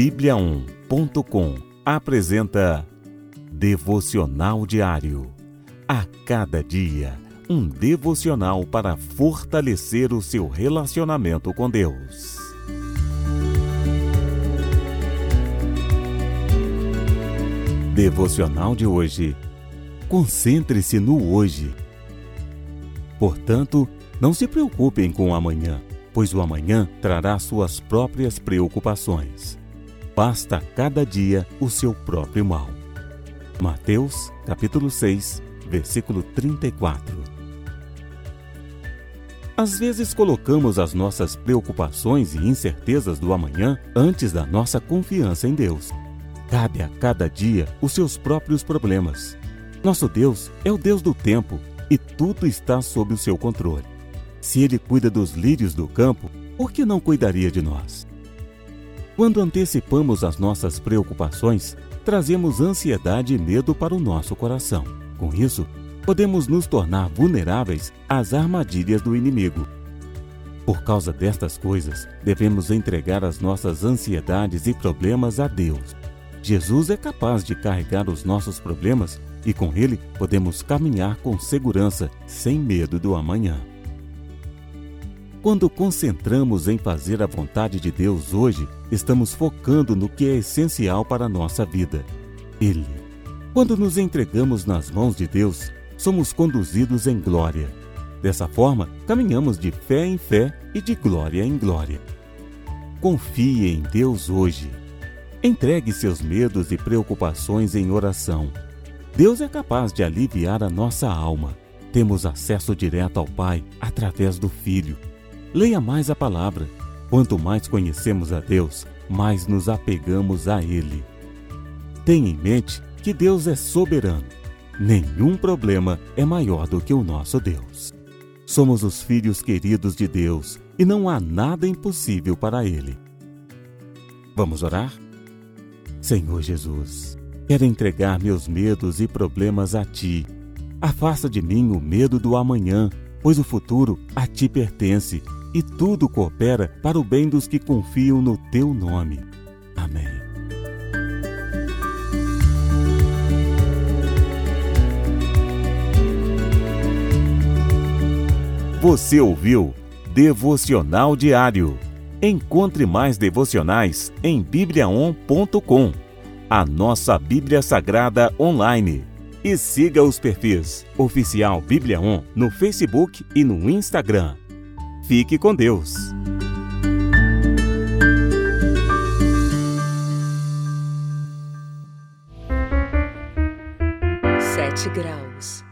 Bíblia1.com apresenta Devocional Diário. A cada dia, um devocional para fortalecer o seu relacionamento com Deus. Devocional de hoje. Concentre-se no hoje. Portanto, não se preocupem com o amanhã, pois o amanhã trará suas próprias preocupações. Basta cada dia o seu próprio mal. Mateus, capítulo 6, versículo 34. Às vezes colocamos as nossas preocupações e incertezas do amanhã antes da nossa confiança em Deus. Cabe a cada dia os seus próprios problemas. Nosso Deus é o Deus do tempo e tudo está sob o seu controle. Se ele cuida dos lírios do campo, por que não cuidaria de nós? Quando antecipamos as nossas preocupações, trazemos ansiedade e medo para o nosso coração. Com isso, podemos nos tornar vulneráveis às armadilhas do inimigo. Por causa destas coisas, devemos entregar as nossas ansiedades e problemas a Deus. Jesus é capaz de carregar os nossos problemas e com ele podemos caminhar com segurança, sem medo do amanhã. Quando concentramos em fazer a vontade de Deus hoje, estamos focando no que é essencial para a nossa vida. Ele. Quando nos entregamos nas mãos de Deus, somos conduzidos em glória. Dessa forma, caminhamos de fé em fé e de glória em glória. Confie em Deus hoje. Entregue seus medos e preocupações em oração. Deus é capaz de aliviar a nossa alma. Temos acesso direto ao Pai através do Filho. Leia mais a palavra. Quanto mais conhecemos a Deus, mais nos apegamos a Ele. Tenha em mente que Deus é soberano. Nenhum problema é maior do que o nosso Deus. Somos os filhos queridos de Deus e não há nada impossível para Ele. Vamos orar? Senhor Jesus, quero entregar meus medos e problemas a Ti. Afasta de mim o medo do amanhã, pois o futuro a Ti pertence e tudo coopera para o bem dos que confiam no Teu nome. Amém. Você ouviu Devocional Diário. Encontre mais devocionais em bibliaon.com, a nossa Bíblia Sagrada online. E siga os perfis Oficial Bíblia On no Facebook e no Instagram. Fique com Deus. Sete graus.